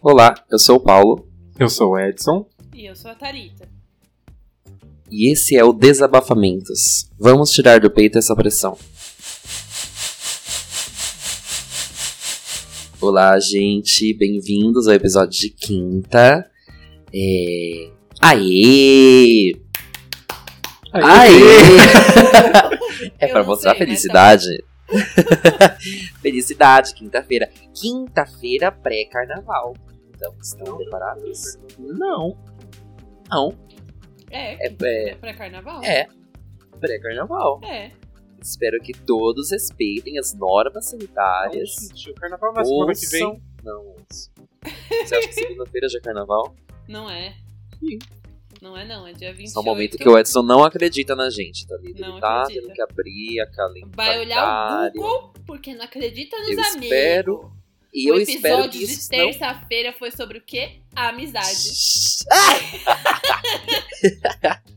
Olá, eu sou o Paulo Eu sou o Edson. E eu sou a Tarita. e esse é o Desabafamentos. Vamos tirar do peito essa pressão. Olá, gente, bem-vindos ao episódio de quinta. É... Aê! Aê! é Eu pra não mostrar sei, né, felicidade. felicidade, quinta-feira. Quinta-feira pré-carnaval. Então, estão preparados? Não. Não. É, É, é, é pré-carnaval? é pré-carnaval. É. Espero que todos respeitem as normas sanitárias. Gente, o carnaval na semana que vem. Não, ouçam. Você acha que segunda-feira já é carnaval? Não é. Sim. Não é não, é dia 28. Esse é o momento que o Edson não acredita na gente, tá ligado? Não Ele tá acredita. tendo que abrir a calendário. Vai olhar o Google, porque não acredita nos Eu amigos. espero- E o eu espero episódio que de isso não... terça-feira foi sobre o quê? A amizade.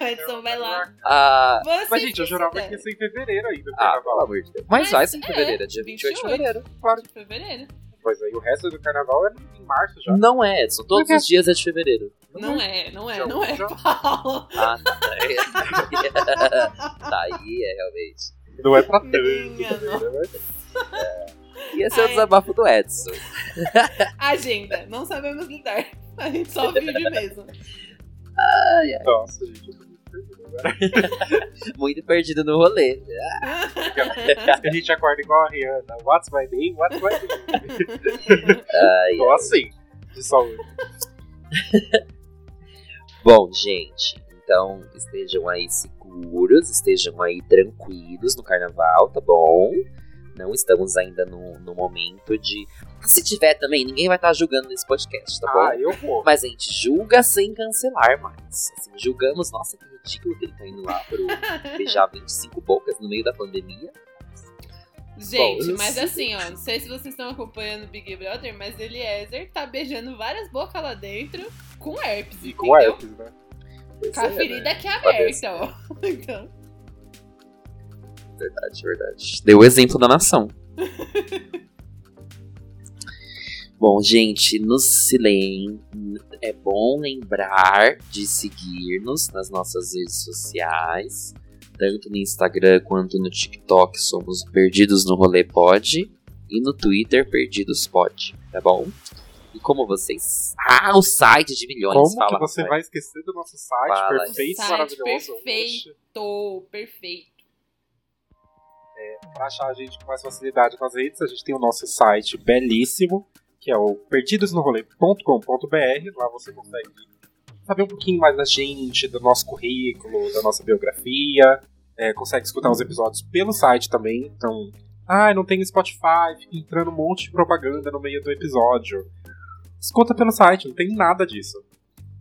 Edson, vai lá. Ah, Mas, gente, eu jurava que ia ser em fevereiro ainda, ah, pelo amor de Deus. Mas, Mas vai ser em é, fevereiro, é dia 28 de 28. fevereiro. Claro. De fevereiro. Pois aí, o resto do carnaval é em março já. Não é, Edson. Todos Por quê? os dias é de fevereiro. Não é, não é, Já- não é, já- Paulo. Ah, tá. tá aí, é realmente. Não é pra tanto. Minha fevereiro, mas- E esse é o Ai. desabafo do Edson. Agenda, não sabemos lidar. A gente só vive mesmo. Nossa, gente, eu tô muito perdido agora. Muito perdido no rolê. A gente acorda igual a Rihanna. What's my name? What's my name? Ai, Tô assim, de saúde. Bom, gente, então estejam aí seguros, estejam aí tranquilos no carnaval, tá bom? Não estamos ainda no, no momento de. Se tiver também, ninguém vai estar julgando nesse podcast, tá Ah, bom? eu vou. Mas a gente julga sem cancelar mais. Assim, julgamos, nossa, que ridículo que ele tá indo lá pro beijar 25 bocas no meio da pandemia. Gente, Bom, mas assim, ó, não sei se vocês estão acompanhando o Big Brother, mas Eliezer tá beijando várias bocas lá dentro com herpes. E com entendeu? herpes, né? Pois Com a é, ferida né? que é aberta, ó. Então, Verdade, verdade. Deu o exemplo da nação. Bom, gente, nos silêncio. É bom lembrar de seguir-nos nas nossas redes sociais. Tanto no Instagram quanto no TikTok somos Perdidos no Rolê Pod. E no Twitter, Perdidos Pod, tá bom? E como vocês. Ah, o site de milhões. Como fala, que você vai esquecer do nosso site Fala. perfeito, Site maravilhoso? perfeito. tô perfeito. Para achar a gente com mais facilidade nas redes, a gente tem o nosso site belíssimo, que é o perdidosnorolê.com.br. Lá você consegue saber um pouquinho mais da gente, do nosso currículo, da nossa biografia. É, consegue escutar os episódios pelo site também. Então, ah, não tem Spotify, fica entrando um monte de propaganda no meio do episódio. Escuta pelo site, não tem nada disso.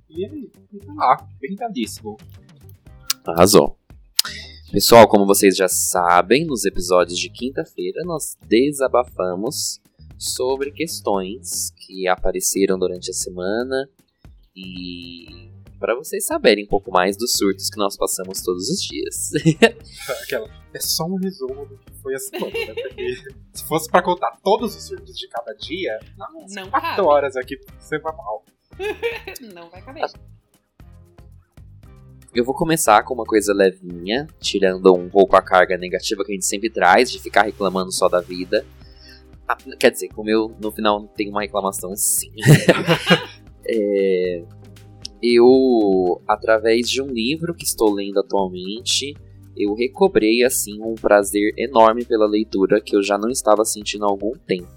E aí, tá lá, bem belíssimo. Arrasou. Pessoal, como vocês já sabem, nos episódios de quinta-feira nós desabafamos sobre questões que apareceram durante a semana e para vocês saberem um pouco mais dos surtos que nós passamos todos os dias. Aquela, é só um resumo do que foi a semana, né? Porque se fosse pra contar todos os surtos de cada dia, nossa, Não quatro cabe. horas aqui você vai mal. Não vai caber. Eu vou começar com uma coisa levinha, tirando um pouco a carga negativa que a gente sempre traz de ficar reclamando só da vida. Ah, quer dizer, como eu no final tenho uma reclamação sim. É, eu, através de um livro que estou lendo atualmente, eu recobrei assim um prazer enorme pela leitura que eu já não estava sentindo há algum tempo.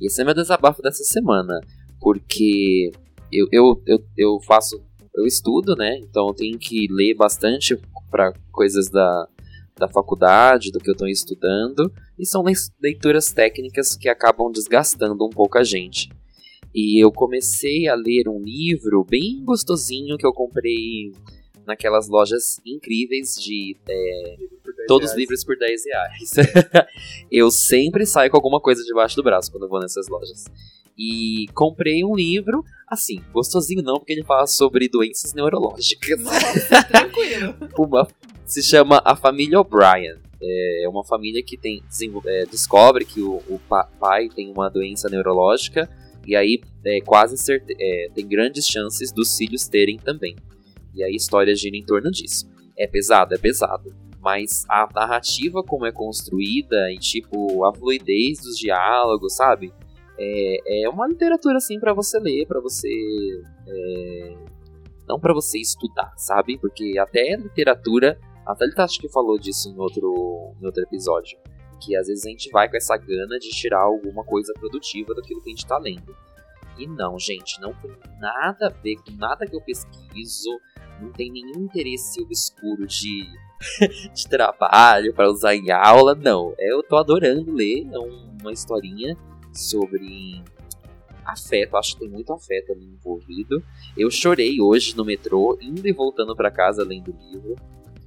E esse é meu desabafo dessa semana, porque eu, eu, eu, eu faço eu estudo, né? Então eu tenho que ler bastante para coisas da, da faculdade, do que eu estou estudando. E são leituras técnicas que acabam desgastando um pouco a gente. E eu comecei a ler um livro bem gostosinho que eu comprei naquelas lojas incríveis de é, todos os livros por 10 reais. eu sempre saio com alguma coisa debaixo do braço quando eu vou nessas lojas. E comprei um livro, assim, gostosinho não, porque ele fala sobre doenças neurológicas. Nossa, tranquilo. Uma se chama A Família O'Brien. É uma família que tem, é, descobre que o, o, pai tem uma doença neurológica e aí é, quase é, tem grandes chances dos filhos terem também. E aí a história gira em torno disso. É pesado, é pesado. Mas a narrativa como é construída e tipo a fluidez dos diálogos, sabe? É, é uma literatura assim para você ler, para você é, não para você estudar, sabe? Porque até literatura, até ele acho que falou disso em outro, em outro episódio, que às vezes a gente vai com essa gana de tirar alguma coisa produtiva daquilo que a gente tá lendo. E não, gente, não tem nada a ver com nada que eu pesquiso, não tem nenhum interesse obscuro de, de trabalho para usar em aula, não. Eu tô adorando ler é uma historinha sobre afeto, acho que tem muito afeto ali envolvido. Eu chorei hoje no metrô, indo e voltando para casa lendo o livro.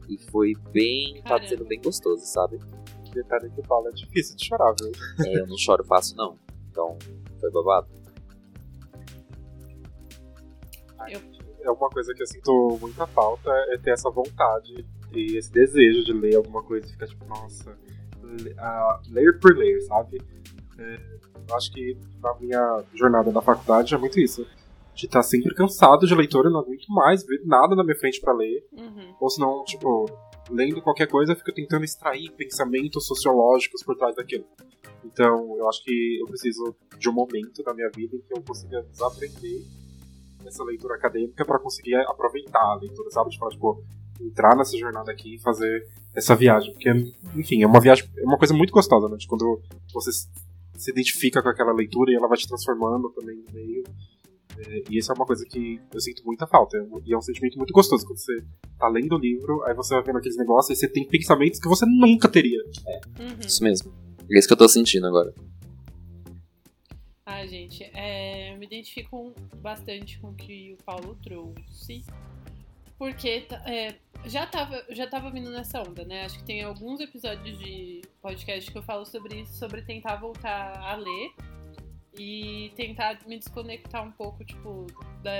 E foi bem. Caramba. tá sendo bem gostoso, sabe? Detalhe que fala, é difícil de chorar, viu? É, eu não choro fácil, não. Então, foi babado. É uma coisa que eu sinto muita falta, é ter essa vontade e esse desejo de ler alguma coisa e ficar tipo, nossa, uh, layer por layer, sabe? É, eu acho que na minha jornada da faculdade é muito isso. De estar tá sempre cansado de leitura, não aguento mais ver nada na minha frente para ler. Uhum. Ou senão, tipo, lendo qualquer coisa, eu fico tentando extrair pensamentos sociológicos por trás daquilo. Então, eu acho que eu preciso de um momento da minha vida em que eu consiga desaprender essa leitura acadêmica para conseguir aproveitar a leitura, sabe? Tipo, tipo, entrar nessa jornada aqui e fazer essa viagem. Porque, enfim, é uma viagem, é uma coisa muito gostosa, né? De quando você se identifica com aquela leitura e ela vai te transformando também no meio. É, e isso é uma coisa que eu sinto muita falta. E é um sentimento muito gostoso quando você tá lendo o livro, aí você vai vendo aqueles negócios e você tem pensamentos que você nunca teria. É, uhum. isso mesmo. É isso que eu tô sentindo agora. Ah, gente, é, eu me identifico bastante com o que o Paulo trouxe. Porque é, já tava, já tava vindo nessa onda, né? Acho que tem alguns episódios de podcast que eu falo sobre isso, sobre tentar voltar a ler e tentar me desconectar um pouco, tipo, da,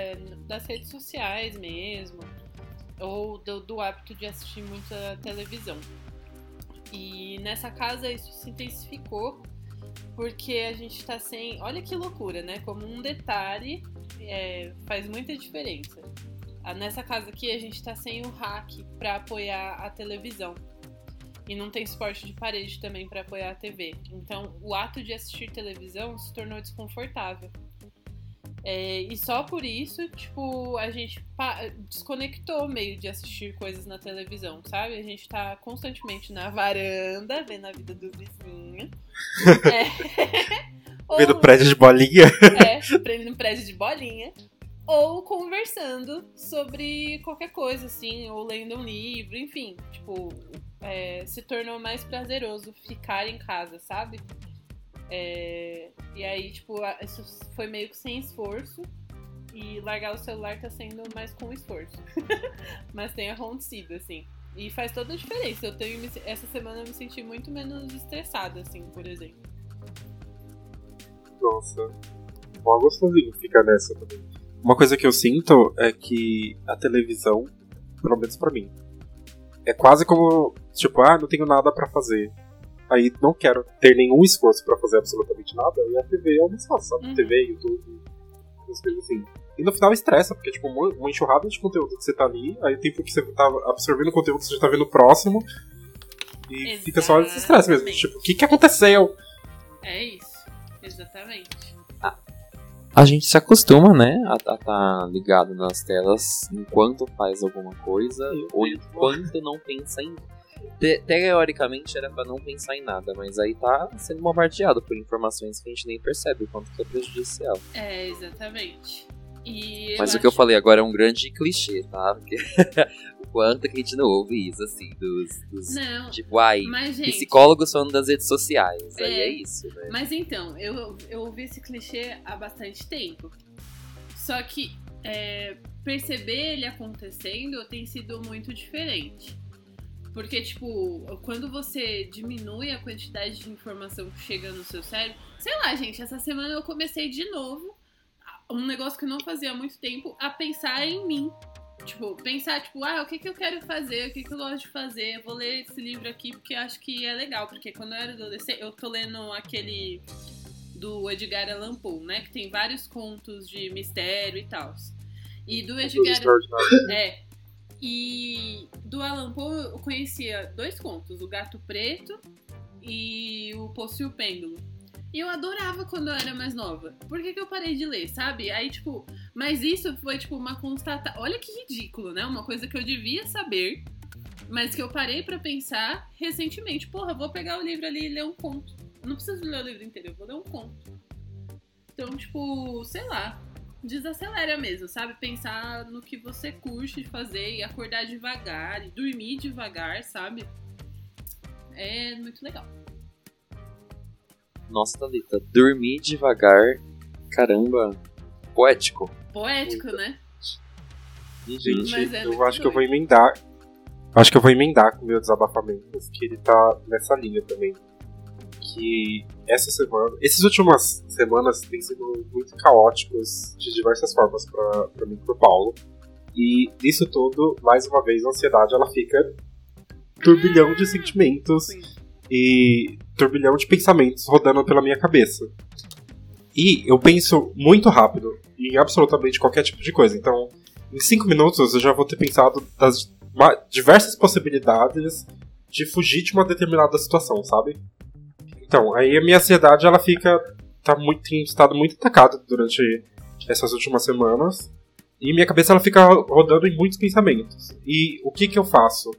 das redes sociais mesmo, ou do, do hábito de assistir muita televisão. E nessa casa isso se intensificou porque a gente tá sem. Olha que loucura, né? Como um detalhe é, faz muita diferença. Ah, nessa casa aqui a gente tá sem o hack para apoiar a televisão. E não tem suporte de parede também para apoiar a TV. Então o ato de assistir televisão se tornou desconfortável. É, e só por isso, tipo, a gente desconectou meio de assistir coisas na televisão, sabe? A gente tá constantemente na varanda, vendo a vida do vizinho. é. Vendo prédio de bolinha. É, vendo prédio de bolinha ou conversando sobre qualquer coisa, assim, ou lendo um livro, enfim, tipo, é, se tornou mais prazeroso ficar em casa, sabe? É, e aí, tipo, isso foi meio que sem esforço. E largar o celular tá sendo mais com esforço. Mas tem acontecido, assim. E faz toda a diferença. Eu tenho, essa semana eu me senti muito menos estressada, assim, por exemplo. Nossa. Mó gostosinho ficar nessa também. Uma coisa que eu sinto é que a televisão, pelo menos pra mim, é quase como, tipo, ah, não tenho nada para fazer. Aí não quero ter nenhum esforço para fazer absolutamente nada, e a TV é o mais fácil, sabe? Uhum. TV, YouTube, essas coisas assim. E no final estressa, porque, tipo, uma enxurrada de conteúdo que você tá ali, aí o tempo que você tá absorvendo o conteúdo, você já tá vendo o próximo, e Exatamente. fica só esse estresse mesmo. Tipo, o que que aconteceu? É isso, exatamente. A gente se acostuma, né, a estar tá ligado nas telas enquanto faz alguma coisa ou enquanto não pensa em. Te teoricamente era para não pensar em nada, mas aí tá sendo bombardeado por informações que a gente nem percebe o quanto que é prejudicial. É, exatamente. E mas o que eu falei agora é um grande clichê, tá? Porque quanto que a gente não ouve isso, assim, dos. dos não, tipo, ai, mas, gente, psicólogos falando das redes sociais. É, aí é isso, né? Mas então, eu, eu ouvi esse clichê há bastante tempo. Só que é, perceber ele acontecendo tem sido muito diferente. Porque, tipo, quando você diminui a quantidade de informação que chega no seu cérebro. Sei lá, gente, essa semana eu comecei de novo um negócio que eu não fazia há muito tempo a pensar em mim Tipo, pensar, tipo, ah, o que, que eu quero fazer, o que, que eu gosto de fazer, eu vou ler esse livro aqui porque eu acho que é legal, porque quando eu era adolescente, eu tô lendo aquele do Edgar Allan Poe, né, que tem vários contos de mistério e tal. E do Edgar... É, e do Allan Poe eu conhecia dois contos, o Gato Preto e o Poço e o Pêndulo. E eu adorava quando eu era mais nova. Por que, que eu parei de ler, sabe? Aí, tipo, mas isso foi, tipo, uma constata. Olha que ridículo, né? Uma coisa que eu devia saber, mas que eu parei para pensar recentemente. Porra, vou pegar o livro ali e ler um conto. Não preciso ler o livro inteiro, eu vou ler um conto. Então, tipo, sei lá. Desacelera mesmo, sabe? Pensar no que você curte de fazer e acordar devagar e dormir devagar, sabe? É muito legal. Nossa, Thalita, dormir devagar, caramba, poético. Poético, né? Gente, é eu acho que eu vou emendar. Acho que eu vou emendar com o meu desabafamento, que ele tá nessa linha também. Que essa semana, essas últimas semanas têm sido muito caóticos de diversas formas pra, pra mim e pro Paulo. E nisso tudo, mais uma vez, a ansiedade ela fica turbilhão de sentimentos Sim. E turbilhão de pensamentos rodando pela minha cabeça. E eu penso muito rápido em absolutamente qualquer tipo de coisa. Então, em cinco minutos eu já vou ter pensado das diversas possibilidades de fugir de uma determinada situação, sabe? Então, aí a minha ansiedade ela fica tá muito tem estado muito atacada durante essas últimas semanas e minha cabeça ela fica rodando em muitos pensamentos. E o que que eu faço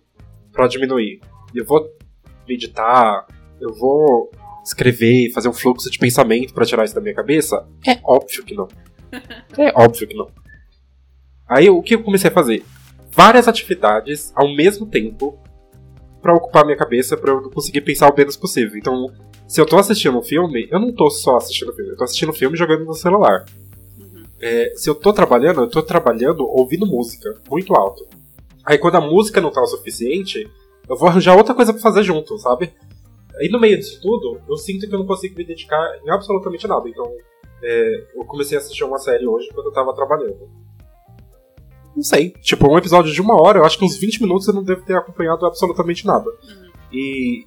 pra diminuir? Eu vou meditar, eu vou escrever, fazer um fluxo de pensamento pra tirar isso da minha cabeça? É óbvio que não. É óbvio que não. Aí o que eu comecei a fazer? Várias atividades ao mesmo tempo pra ocupar minha cabeça pra eu conseguir pensar o menos possível. Então, se eu tô assistindo um filme, eu não tô só assistindo filme, eu tô assistindo filme jogando no celular. Uhum. É, se eu tô trabalhando, eu tô trabalhando ouvindo música muito alto. Aí quando a música não tá o suficiente, eu vou arranjar outra coisa pra fazer junto, sabe? Aí no meio disso tudo, eu sinto que eu não consigo me dedicar em absolutamente nada. Então, é, eu comecei a assistir uma série hoje quando eu tava trabalhando. Não sei, tipo, um episódio de uma hora, eu acho que uns 20 minutos eu não devo ter acompanhado absolutamente nada. E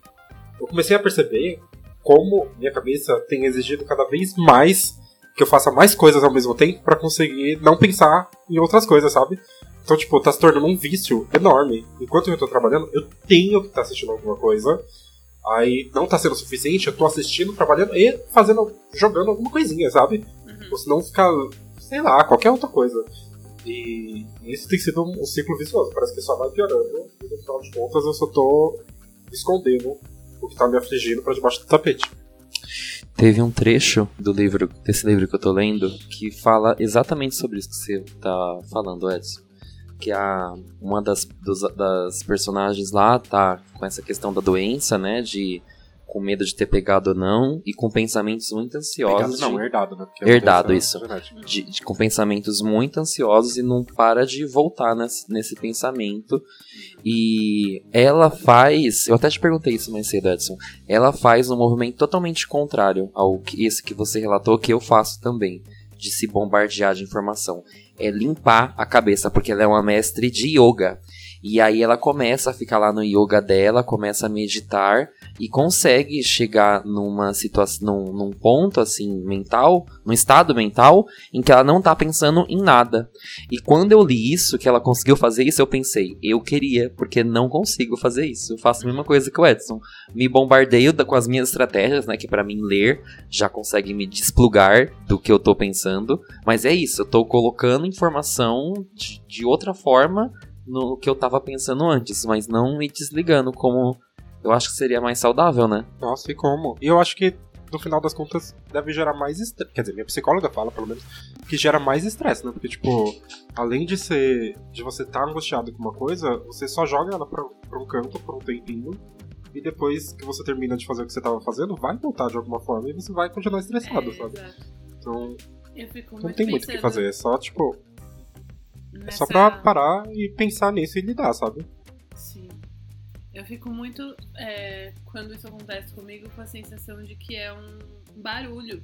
eu comecei a perceber como minha cabeça tem exigido cada vez mais que eu faça mais coisas ao mesmo tempo pra conseguir não pensar em outras coisas, sabe? Então, tipo, tá se tornando um vício enorme. Enquanto eu tô trabalhando, eu tenho que estar assistindo alguma coisa. Aí não tá sendo suficiente, eu tô assistindo, trabalhando e fazendo, jogando alguma coisinha, sabe? Uhum. Ou senão ficar, sei lá, qualquer outra coisa. E isso tem sido um, um ciclo vicioso. Parece que só vai piorando. E no final de contas eu só tô escondendo o que tá me afligindo pra debaixo do tapete. Teve um trecho do livro, desse livro que eu tô lendo, que fala exatamente sobre isso que você tá falando, Edson. Que a, uma das, dos- das personagens lá tá com essa questão da doença, né? De com medo de ter pegado ou não, e com pensamentos muito ansiosos. Pegado, não, de- herdado, né? Porque Herdado, isso. de, de- com pensamentos muito ansiosos e não para de voltar nesse, nesse pensamento. E ela faz. Eu até te perguntei isso mais cedo, Edson. Ela faz um movimento totalmente contrário ao que esse que você relatou, que eu faço também. De se bombardear de informação. É limpar a cabeça, porque ela é uma mestre de yoga. E aí ela começa a ficar lá no yoga dela, começa a meditar e consegue chegar numa situação, num, num ponto assim mental, num estado mental em que ela não tá pensando em nada. E quando eu li isso, que ela conseguiu fazer isso, eu pensei, eu queria, porque não consigo fazer isso. Eu faço a mesma coisa que o Edson. Me bombardeio com as minhas estratégias, né, que pra mim ler já consegue me desplugar do que eu tô pensando, mas é isso, eu tô colocando informação de, de outra forma no que eu tava pensando antes, mas não me desligando como eu acho que seria mais saudável, né? Nossa, e como? E eu acho que, no final das contas, deve gerar mais estresse. Quer dizer, minha psicóloga fala, pelo menos, que gera mais estresse, né? Porque, tipo, além de ser. de você estar angustiado com uma coisa, você só joga ela pra, pra um canto por um tempinho. E depois que você termina de fazer o que você tava fazendo, vai voltar de alguma forma e você vai continuar estressado, É, sabe? exato. Então, Eu fico não tem muito o que pensando fazer. É só, tipo, é nessa- só pra parar e pensar nisso e lidar, sabe? Sim. Eu fico muito, é, quando isso acontece comigo, com a sensação de que é um barulho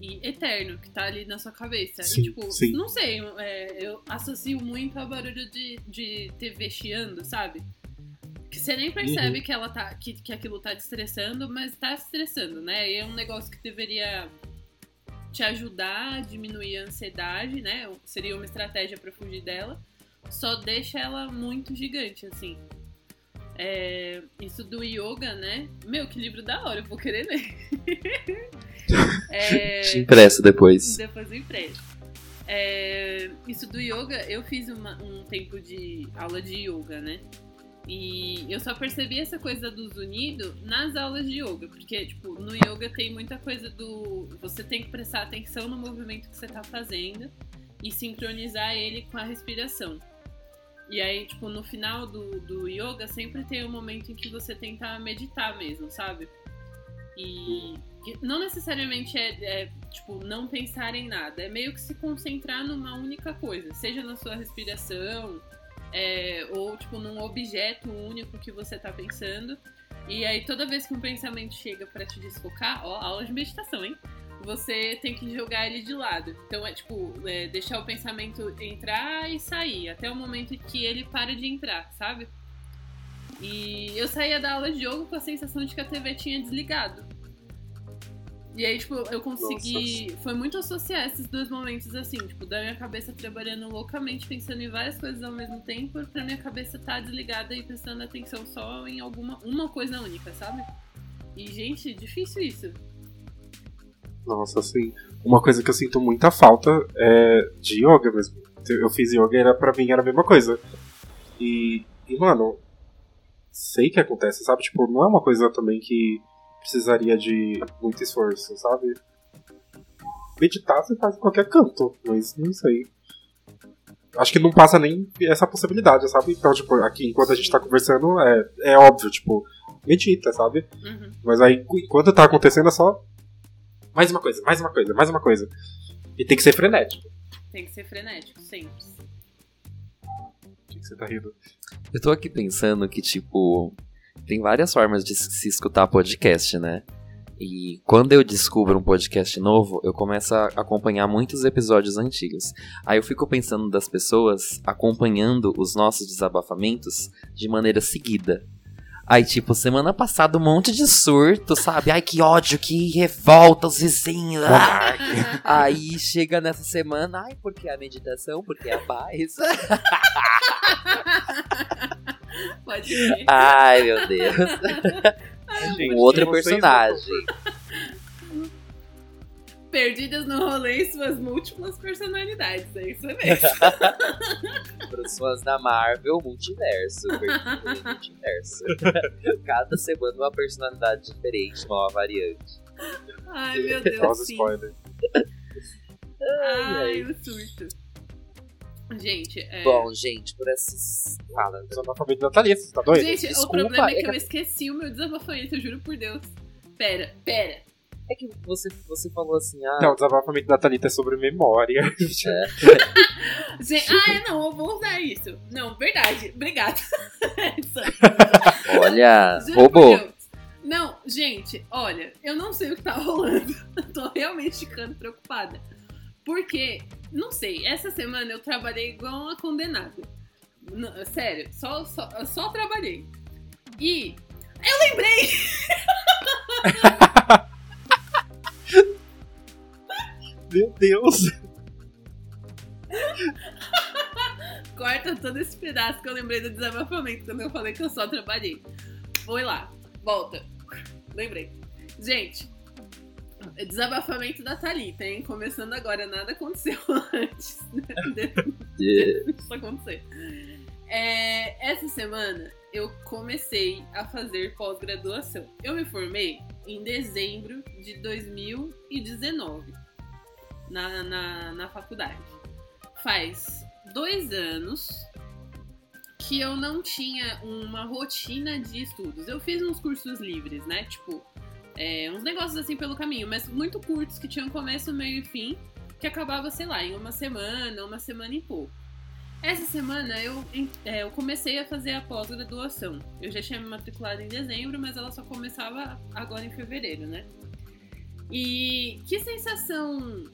e eterno que tá ali na sua cabeça. Sim, e, tipo, sim. não sei, é, eu associo muito ao barulho de, de TV chiando, sabe? Que você nem percebe Uhum. que ela tá. Que, que aquilo tá te estressando, mas tá estressando, né? E é um negócio que deveria te ajudar a diminuir a ansiedade, né? Seria uma estratégia pra fugir dela. Só deixa ela muito gigante, assim. É, isso do yoga, né? Meu, que livro da hora, eu vou querer ler. É, Te impresso depois. depois eu empresto. É, isso do yoga, eu fiz uma- um tempo de aula de yoga, né? E eu só percebi essa coisa dos unidos nas aulas de yoga, porque, tipo, no yoga tem muita coisa do. Você tem que prestar atenção no movimento que você tá fazendo e sincronizar ele com a respiração. E aí, tipo, no final do, do yoga sempre tem um momento em que você tenta meditar mesmo, sabe? E não necessariamente é, é, tipo, não pensar em nada, é meio que se concentrar numa única coisa, seja na sua respiração, é, ou tipo num objeto único que você tá pensando. E aí toda vez que um pensamento chega pra te desfocar, ó, aula de meditação, hein? Você tem que jogar ele de lado. Então é tipo, é, deixar o pensamento entrar e sair, até o momento que ele para de entrar, sabe? E eu saía da aula de yoga com a sensação de que a TV tinha desligado. E aí, tipo, eu consegui. Foi muito associar esses dois momentos assim, tipo, da minha cabeça trabalhando loucamente, pensando em várias coisas ao mesmo tempo, pra minha cabeça estar desligada e prestando atenção só em alguma uma coisa única, sabe? E, gente, difícil isso. Nossa, assim, uma coisa que eu sinto muita falta é de yoga mesmo. Eu fiz yoga e era, pra mim era a mesma coisa. E, e, mano, sei que acontece, sabe? Tipo, não é uma coisa também que precisaria de muito esforço, sabe? Meditar você faz em qualquer canto, mas não sei. Acho que não passa nem essa possibilidade, sabe? Então, tipo, aqui enquanto a gente tá conversando, é, é óbvio, tipo, medita, sabe? Uhum. Mas aí, enquanto tá acontecendo, é só. Mais uma coisa, mais uma coisa, mais uma coisa. E tem que ser frenético. Tem que ser frenético, sempre. O que que você tá rindo? Eu tô aqui pensando que, tipo, tem várias formas de se escutar podcast, né? E quando eu descubro um podcast novo, eu começo a acompanhar muitos episódios antigos. Aí eu fico pensando das pessoas acompanhando os nossos desabafamentos de maneira seguida. Aí, tipo, semana passada um monte de surto, sabe? Ai, que ódio, que revolta os vizinhos. ah! Aí chega nessa semana, ai, porque a meditação, porque a paz. Pode ser. Ai, meu Deus. Gente, um outro personagem. Perdidas no rolê e suas múltiplas personalidades, é isso mesmo. Para os fãs da Marvel, multiverso. Multiverso. Cada semana uma personalidade diferente, uma variante. Ai, meu Deus, sim. Ai, o surto. Gente, é... Bom, gente, por esses. Fala. Desanalfabeto da Thalita, você tá doido? Gente, desculpa, o problema é é que que- eu esqueci o meu desabafamento, eu juro por Deus. Pera, pera. É que você, você falou assim, ah. Não, o desabafamento da Thalita é sobre memória. Gente, ah, não, eu vou usar isso. Não, verdade, obrigada. Olha, Juro roubou. Não, gente, olha, eu não sei o que tá rolando. Eu tô realmente ficando preocupada. Porque, não sei, essa semana eu trabalhei igual uma condenada. Não, sério, só, só, só trabalhei. E eu lembrei! Meu Deus. Corta todo esse pedaço que eu lembrei do desabafamento quando eu falei que eu só trabalhei. Foi lá, volta. Lembrei. Gente, desabafamento da Thalita, hein? Começando agora, nada aconteceu antes disso acontecer. É, essa semana eu comecei a fazer pós-graduação. Eu me formei em dezembro de 2019 na, na, na faculdade. Faz dois anos que eu não tinha uma rotina de estudos. Eu fiz uns cursos livres, né? Tipo, é, uns negócios assim pelo caminho, mas muito curtos que tinham começo, meio e fim, que acabava, sei lá, em uma semana, uma semana e pouco. Essa semana eu, é, eu comecei a fazer a pós-graduação. Eu já tinha me matriculado em dezembro, mas ela só começava agora em fevereiro, né? E que sensação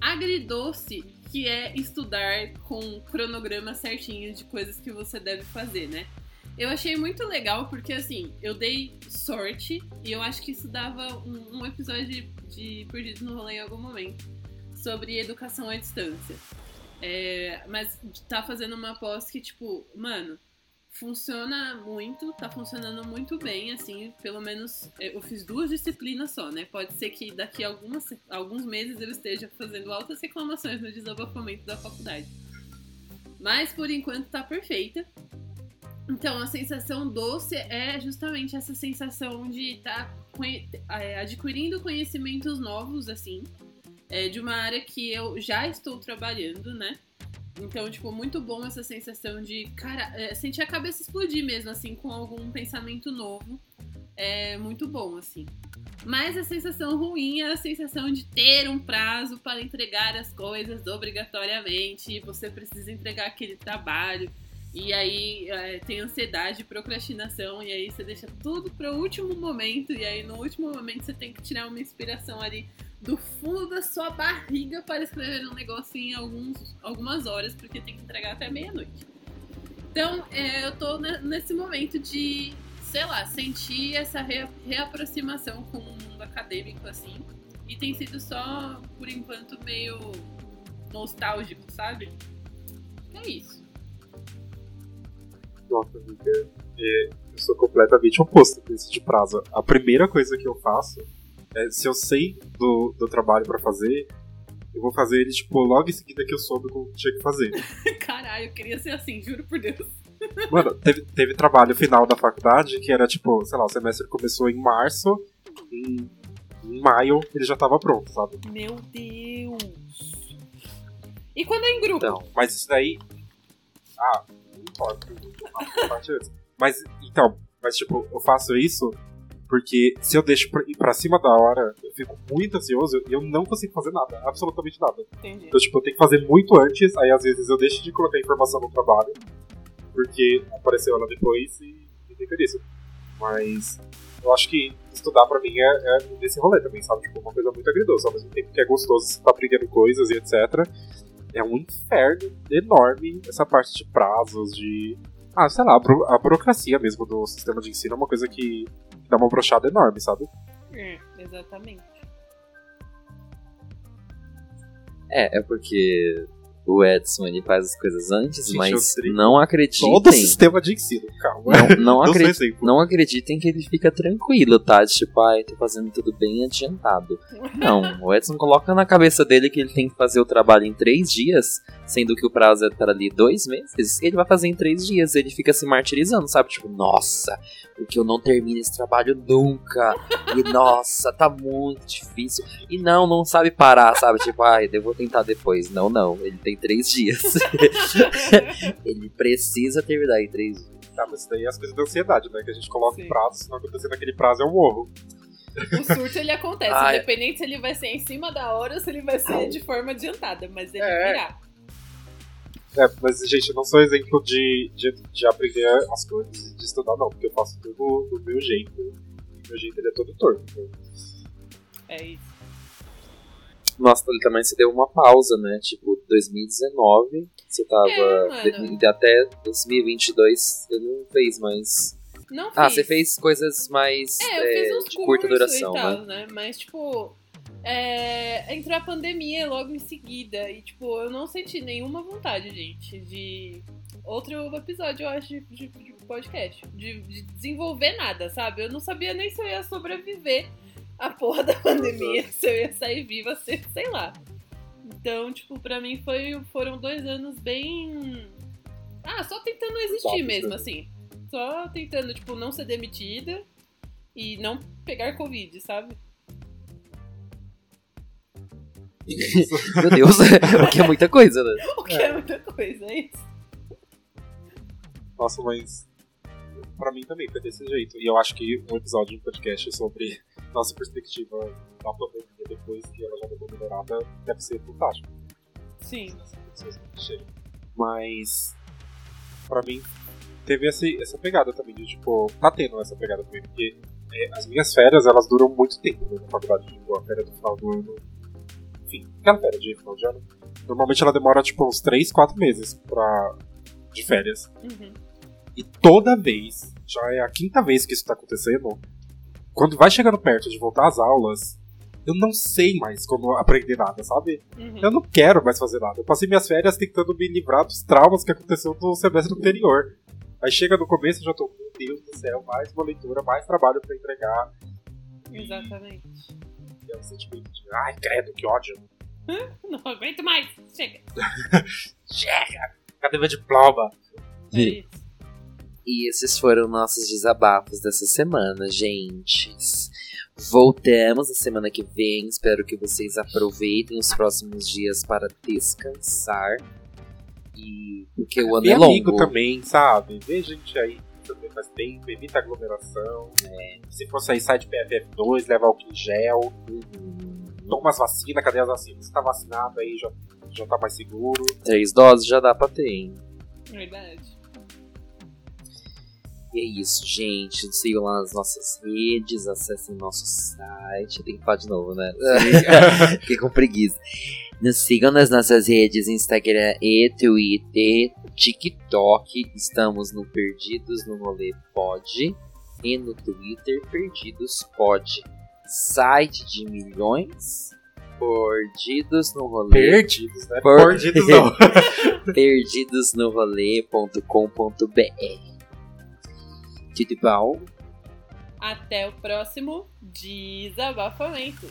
agridoce que é estudar com cronograma certinho de coisas que você deve fazer, né? Eu achei muito legal porque, assim, eu dei sorte e eu acho que isso dava um, um episódio de, de Perdidos no Rolê em algum momento sobre educação à distância. É, mas tá fazendo uma pós que, tipo, mano, funciona muito, tá funcionando muito bem, assim, pelo menos é, eu fiz duas disciplinas só, né? Pode ser que daqui a algumas, alguns meses eu esteja fazendo altas reclamações no desabafamento da faculdade. Mas por enquanto tá perfeita. Então a sensação doce é justamente essa sensação de estar tá é, adquirindo conhecimentos novos, assim, é, de uma área que eu já estou trabalhando, né? Então, tipo, muito bom essa sensação de, cara, é, sentir a cabeça explodir mesmo, assim, com algum pensamento novo. É muito bom, assim. Mas a sensação ruim é a sensação de ter um prazo para entregar as coisas obrigatoriamente. Você precisa entregar aquele trabalho. E aí é, tem ansiedade, procrastinação, e aí você deixa tudo para o último momento, e aí no último momento você tem que tirar uma inspiração ali do fundo da sua barriga para escrever um negócio em alguns, algumas horas, porque tem que entregar até meia-noite. Então, é, eu tô nesse momento de, sei lá, sentir essa re reaproximação com o mundo acadêmico, assim. E tem sido só, por enquanto, meio nostálgico, sabe? É isso. É, eu sou completamente oposto desse de prazo. A primeira coisa que eu faço é, se eu sei do, do trabalho para fazer, eu vou fazer ele, tipo, logo em seguida que eu soube o que tinha que fazer. Caralho, eu queria ser assim, juro por Deus. Mano, teve, teve trabalho final da faculdade que era, tipo, sei lá, o semestre começou em março, em, em maio ele já tava pronto, sabe? Meu Deus! E quando é em grupo? Então, mas isso daí. Ah, Mas, então, mas tipo, eu faço isso porque se eu deixo pra, pra cima da hora, eu fico muito ansioso e eu não consigo fazer nada, absolutamente nada. Entendi. Então, tipo, eu tenho que fazer muito antes, aí às vezes eu deixo de colocar informação no trabalho, porque apareceu ela depois e, e fica nisso. Mas eu acho que estudar pra mim é, é nesse rolê também, sabe? Tipo, uma coisa muito agridoce, ao mesmo tempo que é gostoso você tá aprendendo coisas e etc. É um inferno enorme essa parte de prazos, de. Ah, sei lá, a burocracia mesmo do sistema de ensino é uma coisa que dá uma brochada enorme, sabe? É, exatamente. É, é porque o Edson ele faz as coisas antes, Gente, mas não acreditem. Todo o sistema de ensino, calma. Não, não, exemplo. não acreditem que ele fica tranquilo, tá? Tipo, ai, tô fazendo tudo bem adiantado. Não, o Edson coloca na cabeça dele que ele tem que fazer o trabalho em três dias, sendo que o prazo é para ali dois meses, ele vai fazer em três dias. Ele fica se martirizando, sabe? Tipo, nossa, porque eu não termino esse trabalho nunca. E nossa, tá muito difícil. E não, não sabe parar, sabe? Tipo, ai, eu vou tentar depois. Não, não, ele tem três dias. ele precisa terminar em três dias. Tá, mas isso daí é as coisas da ansiedade, né? Que a gente coloca Sim. em prazo, se não acontecer naquele prazo, eu morro. O surto ele acontece, Ai. independente se ele vai ser em cima da hora ou se ele vai ser de forma adiantada, mas ele É. virá. É, mas, gente, eu não sou exemplo de, de, de aprender as coisas e de estudar, não, porque eu faço tudo do meu jeito. E meu jeito ele é todo torto. Então, É isso. Nossa, Thalita, mas você deu uma pausa, né? Tipo, 2019, você tava. É, mano. de- até 2022 você não fez mais. Não fiz. Ah, você fez coisas mais É, eu é, fiz uns de curta duração, e tal, né? né? Mas, tipo, é, entrou a pandemia logo em seguida. E, tipo, eu não senti nenhuma vontade, gente, de. Outro episódio, eu acho, de, de- de podcast. De, de desenvolver nada, sabe? Eu não sabia nem se eu ia sobreviver a porra da pandemia, se eu ia sair viva, se, sei lá. Então, tipo, pra mim foi, foram dois anos bem. Ah, só tentando existir mesmo, assim. Só tentando, tipo, não ser demitida e não pegar Covid, sabe? Meu Deus, porque é muita coisa, né? O que é, muita coisa, é isso. Nossa, mas pra mim também foi desse jeito. E eu acho que um episódio de um podcast sobre nossa perspectiva da pandemia depois que ela já deu uma melhorada deve ser fantástico. Sim. Mas pra mim teve esse, essa pegada também de tipo, tá tendo essa pegada também, porque é, as minhas férias, elas duram muito tempo né, na faculdade. Tipo, a férias do final do ano. Enfim, aquela férias de final de ano. Normalmente ela demora, tipo, uns 3, 4 meses pra, de férias. Uhum. E toda vez, já é a quinta vez que isso tá acontecendo, quando vai chegando perto de voltar às aulas, eu não sei mais como aprender nada, sabe? Uhum. Eu não quero mais fazer nada. Eu passei minhas férias tentando me livrar dos traumas que aconteceu no semestre anterior. Aí chega no começo e já tô, meu Deus do céu, mais uma leitura, mais trabalho pra entregar. Exatamente. E é um sentimento de, ai, credo, que ódio. Não aguento mais. Chega. Chega! Cadê meu diploma? É isso. E esses foram nossos desabafos dessa semana, gente. Voltamos na semana que vem. Espero que vocês aproveitem os próximos dias para descansar. E porque o ano E é amigo longo. também, sabe? Vê gente aí também faz tempo, evita aglomeração. Se for sair, sai de PFF2, leva álcool em gel, Uhum. toma as vacinas, cadê as vacinas? Se tá vacinado aí, já, já tá mais seguro. Três doses já dá pra ter, hein? Verdade. E é isso, gente. Nos sigam lá nas nossas redes, acessem nosso site. Tem que falar de novo, né? Fiquei com preguiça. Nos sigam nas nossas redes Instagram e Twitter, TikTok. Estamos no Perdidos no Rolê Pod. E no Twitter, Perdidos Pod. Site de milhões. Perdidos no Rolê. Perdidos, né? Por- Perdidos não. perdidosnorolê.com.br Tudo bom? Até o próximo Desabafamentos.